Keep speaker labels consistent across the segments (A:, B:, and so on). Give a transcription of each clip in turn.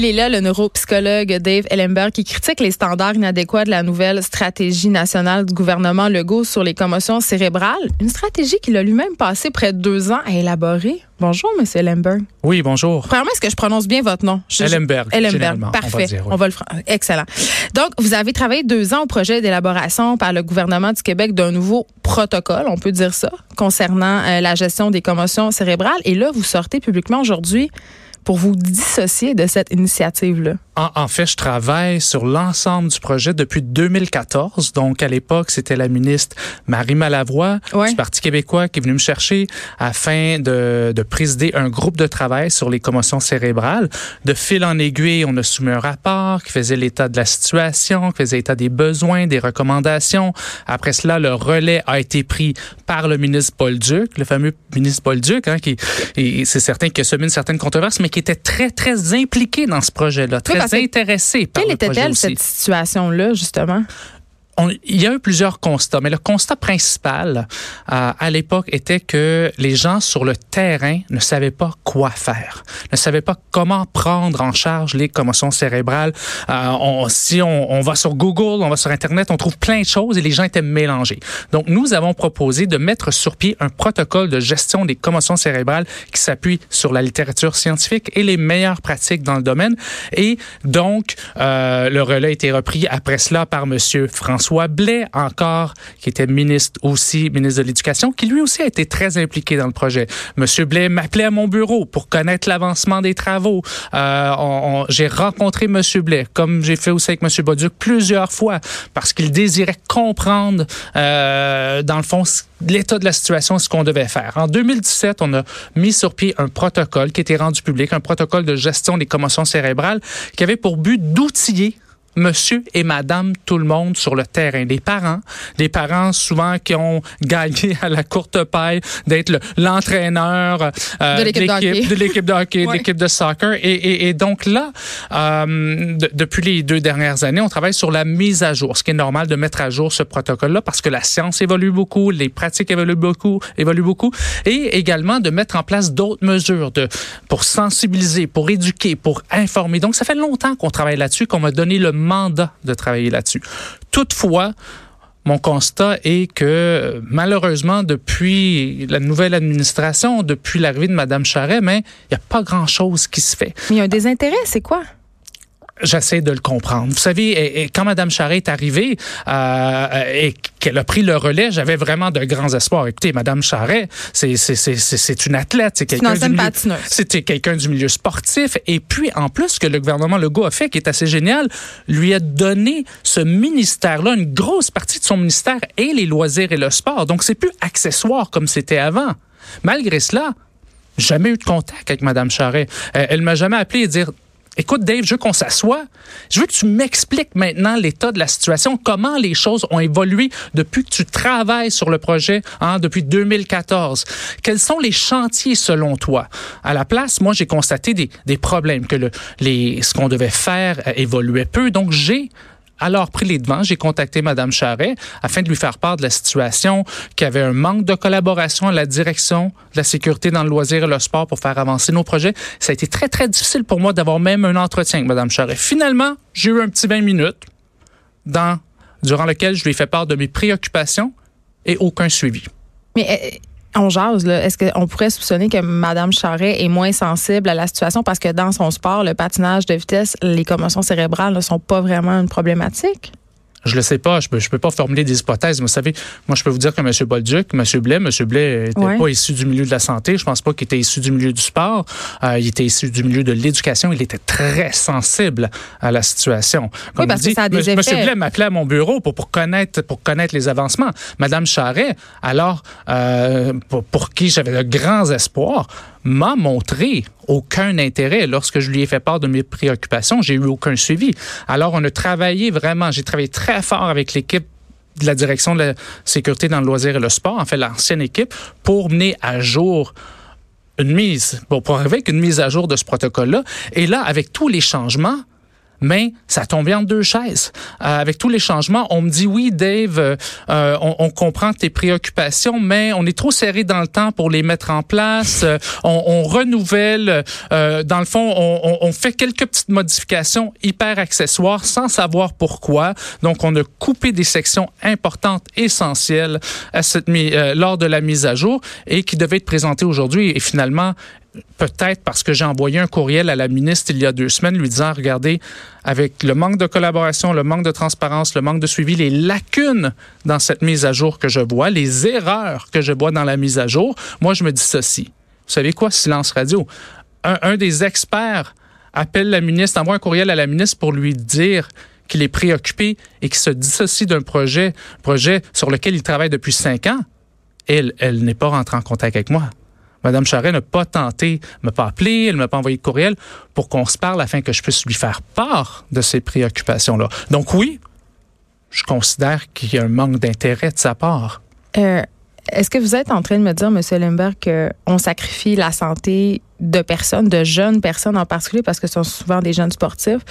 A: Il est là, le neuropsychologue Dave Ellenberg, qui critique les standards inadéquats de la nouvelle stratégie nationale du gouvernement Legault sur les commotions cérébrales. Une stratégie qu'il a lui-même passé près de deux ans à élaborer. Bonjour, M. Ellenberg.
B: Oui, bonjour.
A: Premièrement, est-ce que je prononce bien votre nom? Je,
B: Ellenberg.
A: Ellenberg. Parfait. On va, le Excellent. Donc, vous avez travaillé deux ans au projet d'élaboration par le gouvernement du Québec d'un nouveau protocole, on peut dire ça, concernant euh, la gestion des commotions cérébrales. Et là, vous sortez publiquement aujourd'hui pour vous dissocier de cette initiative-là?
B: En, fait, je travaille sur l'ensemble du projet depuis 2014. Donc, à l'époque, c'était la ministre Marie Malavoie du Parti québécois qui est venue me chercher afin de, de présider un groupe de travail sur les commotions cérébrales. De fil en aiguille, on a soumis un rapport qui faisait l'état de la situation, qui faisait l'état des besoins, des recommandations. Après cela, le relais a été pris par le ministre Paul Duc, le fameux ministre Paul Duc, hein, qui, c'est certain qu'il a semé une certaine controverse, mais qui était très, très impliqué dans ce projet-là, très par
A: Quelle
B: était-elle
A: cette situation-là, justement?
B: Il y a eu plusieurs constats, mais le constat principal euh, à l'époque était que les gens sur le terrain ne savaient pas quoi faire, ne savaient pas comment prendre en charge les commotions cérébrales. Euh, on, si on, on, va sur Google, on va sur Internet, on trouve plein de choses et les gens étaient mélangés. Donc, nous avons proposé de mettre sur pied un protocole de gestion des commotions cérébrales qui s'appuie sur la littérature scientifique et les meilleures pratiques dans le domaine. Et donc, euh, le relais a été repris après cela par Monsieur François François Blais encore, qui était ministre aussi, ministre de l'Éducation, qui lui aussi a été très impliqué dans le projet. Monsieur Blais m'appelait à mon bureau pour connaître l'avancement des travaux. Euh, j'ai rencontré Monsieur Blais, comme j'ai fait aussi avec Monsieur Bauduc plusieurs fois, parce qu'il désirait comprendre, euh, dans le fond, l'état de la situation, ce qu'on devait faire. En 2017, on a mis sur pied un protocole qui était rendu public, un protocole de gestion des commotions cérébrales qui avait pour but d'outiller monsieur et madame tout le monde sur le terrain. Les parents, les parents souvent qui ont gagné à la courte paille d'être l'entraîneur
A: euh, de l'équipe de hockey,
B: de l'équipe de, hockey, de, l'équipe de soccer. Et, et, et donc là, euh, depuis les deux dernières années, on travaille sur la mise à jour, ce qui est normal de mettre à jour ce protocole-là parce que la science évolue beaucoup, les pratiques évoluent beaucoup, évoluent beaucoup, et également de mettre en place d'autres mesures de pour sensibiliser, pour éduquer, pour informer. Donc ça fait longtemps qu'on travaille là-dessus, qu'on m'a donné le mandat de travailler là-dessus. Toutefois, mon constat est que malheureusement, depuis la nouvelle administration, depuis l'arrivée de Mme Charret, il n'y a pas grand-chose qui se fait.
A: Il y a un désintérêt, c'est quoi?
B: J'essaie de le comprendre. Vous savez, quand Mme Charret est arrivée euh, et qu'elle a pris le relais, j'avais vraiment de grands espoirs. Écoutez, Mme Charret, c'est c'est une athlète, c'est quelqu'un du milieu, c'était quelqu'un du milieu sportif. Et puis en plus, ce que le gouvernement Legault a fait, qui est assez génial, lui a donné ce ministère-là, une grosse partie de son ministère et les loisirs et le sport. Donc c'est plus accessoire comme c'était avant. Malgré cela, jamais eu de contact avec Mme Charret. Euh, elle m'a jamais appelé et dire Écoute, Dave, je veux qu'on s'assoie. Je veux que tu m'expliques maintenant l'état de la situation, comment les choses ont évolué depuis que tu travailles sur le projet, hein, depuis 2014. Quels sont les chantiers selon toi? À la place, moi, j'ai constaté des, problèmes, que ce qu'on devait faire évoluait peu. Donc, j'ai alors pris les devants. J'ai contacté Mme Charret afin de lui faire part de la situation, qu'il y avait un manque de collaboration à la direction de la sécurité dans le loisir et le sport pour faire avancer nos projets. Ça a été très, très difficile pour moi d'avoir même un entretien avec Mme Charret. Finalement, j'ai eu un petit 20 minutes dans, durant lequel je lui ai fait part de mes préoccupations et aucun suivi.
A: Mais euh, on jase, là. Est-ce qu'on pourrait soupçonner que Mme Charret est moins sensible à la situation? Parce que dans son sport, le patinage de vitesse, les commotions cérébrales ne sont pas vraiment une problématique?
B: Je le sais pas, je peux, je peux pas formuler des hypothèses. vous savez, moi, je peux vous dire que M. Bolduc, M. Blais, M. Blais n'était pas issu du milieu de la santé. Je pense pas qu'il était issu du milieu du sport. Euh, il était issu du milieu de l'éducation. Il était très sensible à la situation.
A: Comme oui, parce dit, que ça a des
B: M. Blais m'appelait à mon bureau pour, pour connaître, pour connaître les avancements. Madame Charret, alors, euh, pour, pour qui j'avais de grands espoirs, m'a montré aucun intérêt. Lorsque je lui ai fait part de mes préoccupations, j'ai eu aucun suivi. Alors, on a travaillé vraiment, j'ai travaillé très fort avec l'équipe de la direction de la sécurité dans le loisir et le sport, en fait l'ancienne équipe, pour mener à jour une mise, pour arriver avec une mise à jour de ce protocole-là. Et là, avec tous les changements, mais ça tombe en deux chaises. Euh, avec tous les changements, on me dit oui, Dave, euh, euh, on, on, comprend tes préoccupations, mais on est trop serré dans le temps pour les mettre en place. on, on, renouvelle, dans le fond, on, on, fait quelques petites modifications hyper accessoires sans savoir pourquoi. Donc, on a coupé des sections importantes, essentielles à cette, lors de la mise à jour et qui devaient être présentées aujourd'hui. Et finalement, peut-être parce que j'ai envoyé un courriel à la ministre il y a deux semaines lui disant, regardez, avec le manque de collaboration, le manque de transparence, le manque de suivi, les lacunes dans cette mise à jour que je vois, les erreurs que je vois dans la mise à jour, moi, je me dis ceci. Vous savez quoi, silence radio? Un, des experts appelle la ministre, envoie un courriel à la ministre pour lui dire qu'il est préoccupé et qu'il se dissocie d'un projet, projet sur lequel il travaille depuis cinq ans. Elle, elle n'est pas rentrée en contact avec moi. Madame Charret n'a pas tenté, m'a pas appelé, elle m'a pas envoyé de courriel pour qu'on se parle afin que je puisse lui faire part de ces préoccupations-là. Donc oui, je considère qu'il y a un manque d'intérêt de sa part.
A: Euh, est-ce que vous êtes en train de me dire, M. Lemberg, qu'on sacrifie la santé de personnes, de jeunes personnes en particulier, parce que ce sont souvent des jeunes sportifs,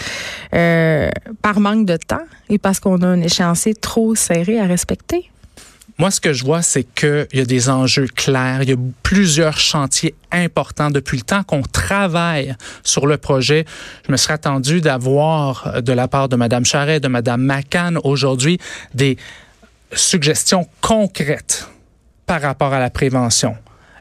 A: euh, par manque de temps et parce qu'on a un échéancier trop serré à respecter?
B: Moi, ce que je vois, c'est qu'il y a des enjeux clairs. Il y a plusieurs chantiers importants depuis le temps qu'on travaille sur le projet. Je me serais attendu d'avoir euh, de la part de Mme Charret, de Mme McCann aujourd'hui des suggestions concrètes par rapport à la prévention.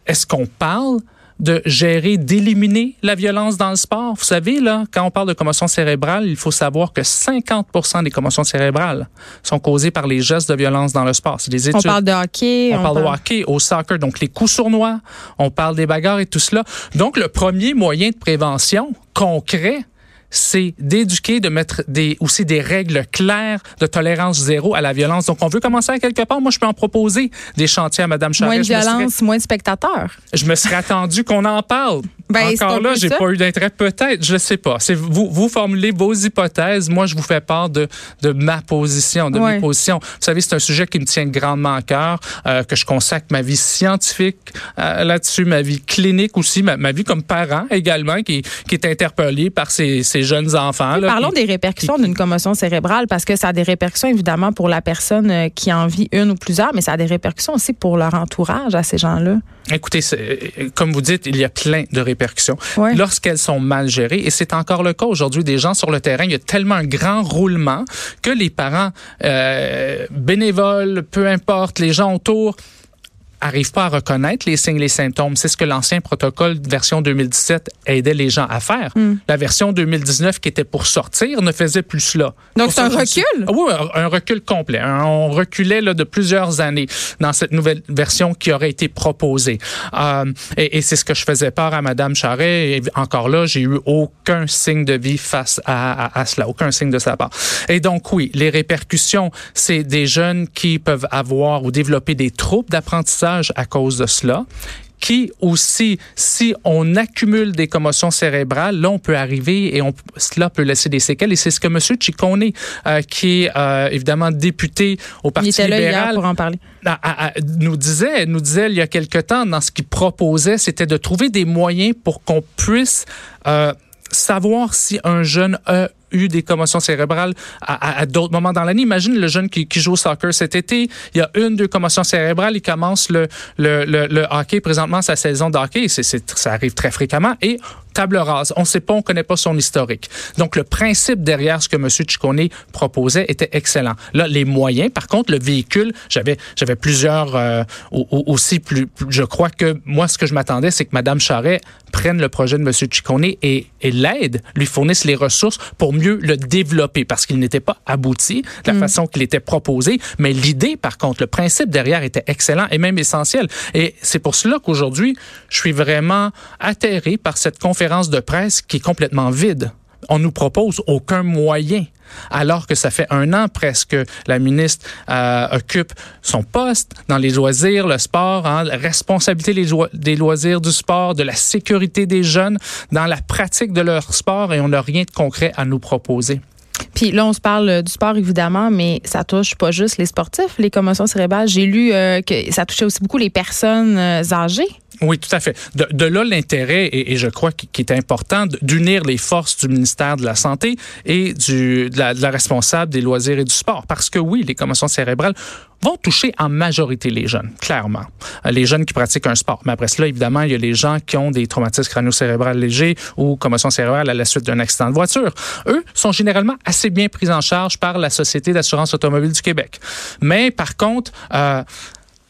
B: Est-ce qu'on parle de gérer, d'éliminer la violence dans le sport. Vous savez, là, quand on parle de commotion cérébrale, il faut savoir que 50 des commotions cérébrales sont causées par les gestes de violence dans le sport.
A: C'est des études. On parle de hockey.
B: On, parle, de hockey, au soccer, donc les coups sournois. On parle des bagarres et tout cela. Donc, le premier moyen de prévention concret, c'est d'éduquer, de mettre des, aussi des règles claires de tolérance zéro à la violence. Donc, on veut commencer à quelque part. Moi, je peux en proposer des chantiers à Mme Charest.
A: Moins de violence, moins de spectateurs.
B: Je me serais attendu qu'on en parle. Ben, Encore là, j'ai pas eu d'intérêt. Peut-être, je sais pas. C'est vous, vous formulez vos hypothèses. Moi, je vous fais part de, de ma position, de mes positions. Vous savez, c'est un sujet qui me tient grandement à cœur, euh, que je consacre ma vie scientifique euh, là-dessus, ma vie clinique aussi, ma, ma, vie comme parent également, qui, qui est interpellée par ces, ces jeunes enfants.
A: parlons des répercussions d'une commotion cérébrale, parce que ça a des répercussions évidemment pour la personne euh, qui en vit une ou plusieurs, mais ça a des répercussions aussi pour leur entourage à ces gens-là.
B: Écoutez, comme vous dites, il y a plein de répercussions lorsqu'elles sont mal gérées. Et c'est encore le cas aujourd'hui des gens sur le terrain. Il y a tellement un grand roulement que les parents euh, bénévoles, peu importe, les gens autour, arrivent pas à reconnaître les signes, les symptômes. C'est ce que l'ancien protocole version 2017 aidait les gens à faire. Hmm. La version 2019 qui était pour sortir ne faisait plus cela.
A: Donc c'est un recul?
B: Ah oui, un, recul complet. On reculait là, de plusieurs années dans cette nouvelle version qui aurait été proposée. Euh, et, et c'est ce que je faisais part à Madame Charret. Et encore là, j'ai eu aucun signe de vie face à, à, à, cela, aucun signe de sa part. Et donc oui, les répercussions, c'est des jeunes qui peuvent avoir ou développer des troubles d'apprentissage à cause de cela qui aussi, si on accumule des commotions cérébrales, là, on peut arriver et on, cela peut laisser des séquelles. Et c'est ce que M. Ciccone, euh, qui est euh, évidemment député au Parti il libéral,
A: pour en parler.
B: nous disait, nous disait il y a quelque temps dans ce qu'il proposait, c'était de trouver des moyens pour qu'on puisse euh, savoir si un jeune a eu des commotions cérébrales à, d'autres moments dans l'année. Imagine le jeune qui, joue au soccer cet été, il y a une, deux commotions cérébrales, il commence le, hockey, présentement sa saison de hockey, ça arrive très fréquemment, et table rase. On ne sait pas, on ne connaît pas son historique. Donc, le principe derrière ce que M. Ciccone proposait était excellent. Là, les moyens, par contre, le véhicule, j'avais, j'avais plusieurs euh, aussi, plus, je crois que moi, ce que je m'attendais, c'est que Mme Charret prenne le projet de M. Ciccone et, et l'aide, lui fournisse les ressources pour mieux le développer parce qu'il n'était pas abouti de la mm. façon qu'il était proposé. Mais l'idée, par contre, le principe derrière était excellent et même essentiel. Et c'est pour cela qu'aujourd'hui, je suis vraiment atterré par cette conférence de presse qui est complètement vide on nous propose aucun moyen alors que ça fait un an presque que la ministre euh, occupe son poste dans les loisirs, le sport, hein, la responsabilité des loisirs du sport, de la sécurité des jeunes dans la pratique de leur sport et on n'a rien de concret à nous proposer.
A: Puis là, on se parle du sport, évidemment, mais ça touche pas juste les sportifs, les commotions cérébrales. J'ai lu euh, que ça touchait aussi beaucoup les personnes euh, âgées.
B: Oui, tout à fait. De, là l'intérêt, et, je crois qu'il est important, d'unir les forces du ministère de la Santé et du, de, la, responsable des loisirs et du sport. Parce que oui, les commotions cérébrales vont toucher en majorité les jeunes, clairement. Euh, les jeunes qui pratiquent un sport. Mais après cela, évidemment, il y a les gens qui ont des traumatismes crânio-cérébrales légers ou commotions cérébrales à la suite d'un accident de voiture. Eux sont généralement assez bien pris en charge par la Société d'assurance automobile du Québec. Mais par contre, euh,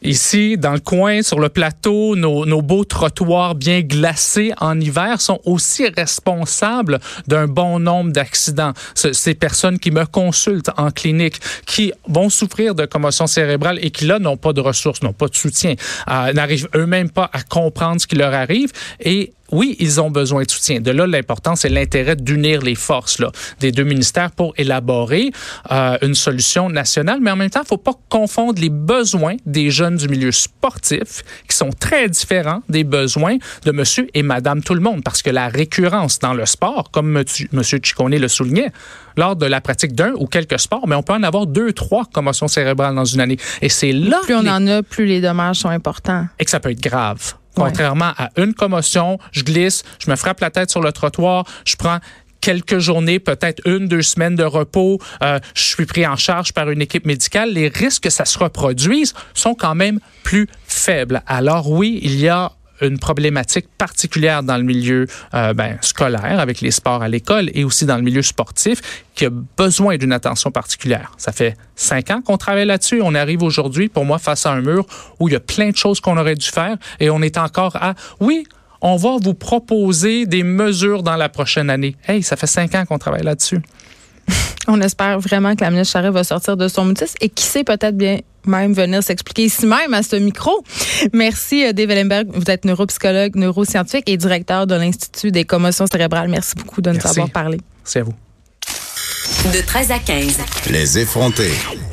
B: Ici, dans le coin, sur le plateau, nos, beaux trottoirs bien glacés en hiver sont aussi responsables d'un bon nombre d'accidents. Ces personnes qui me consultent en clinique, qui vont souffrir de commotion cérébrale et qui, là, n'ont pas de ressources, n'ont pas de soutien, euh, n'arrivent eux-mêmes pas à comprendre ce qui leur arrive et oui, ils ont besoin de soutien. De là, l'importance et l'intérêt d'unir les forces là, des deux ministères pour élaborer euh, une solution nationale. Mais en même temps, il ne faut pas confondre les besoins des jeunes du milieu sportif, qui sont très différents des besoins de monsieur et madame tout le monde, parce que la récurrence dans le sport, comme monsieur Ciccone le soulignait, lors de la pratique d'un ou quelques sports, mais on peut en avoir deux, trois commotions cérébrales dans une année. Et c'est là...
A: Plus on en a, plus les dommages sont importants.
B: Et que ça peut être grave. Contrairement à une commotion, je glisse, je me frappe la tête sur le trottoir, je prends quelques journées, peut-être une, deux semaines de repos, euh, je suis pris en charge par une équipe médicale, les risques que ça se reproduise sont quand même plus faibles. Alors oui, il y a une problématique particulière dans le milieu euh, ben, scolaire avec les sports à l'école et aussi dans le milieu sportif qui a besoin d'une attention particulière. Ça fait cinq ans qu'on travaille là-dessus. On arrive aujourd'hui, pour moi, face à un mur où il y a plein de choses qu'on aurait dû faire et on est encore à, oui, on va vous proposer des mesures dans la prochaine année. Hey, ça fait cinq ans qu'on travaille là-dessus.
A: On espère vraiment que la ministre Charest va sortir de son mutisme et qui sait peut-être bien même venir s'expliquer ici même à ce micro. Merci, euh, Dave Ellenberg. Vous êtes neuropsychologue, neuroscientifique et directeur de l'Institut des commotions cérébrales. Merci beaucoup de nous avoir parlé.
B: Merci à vous.
C: De 13 à 15. Les effrontés.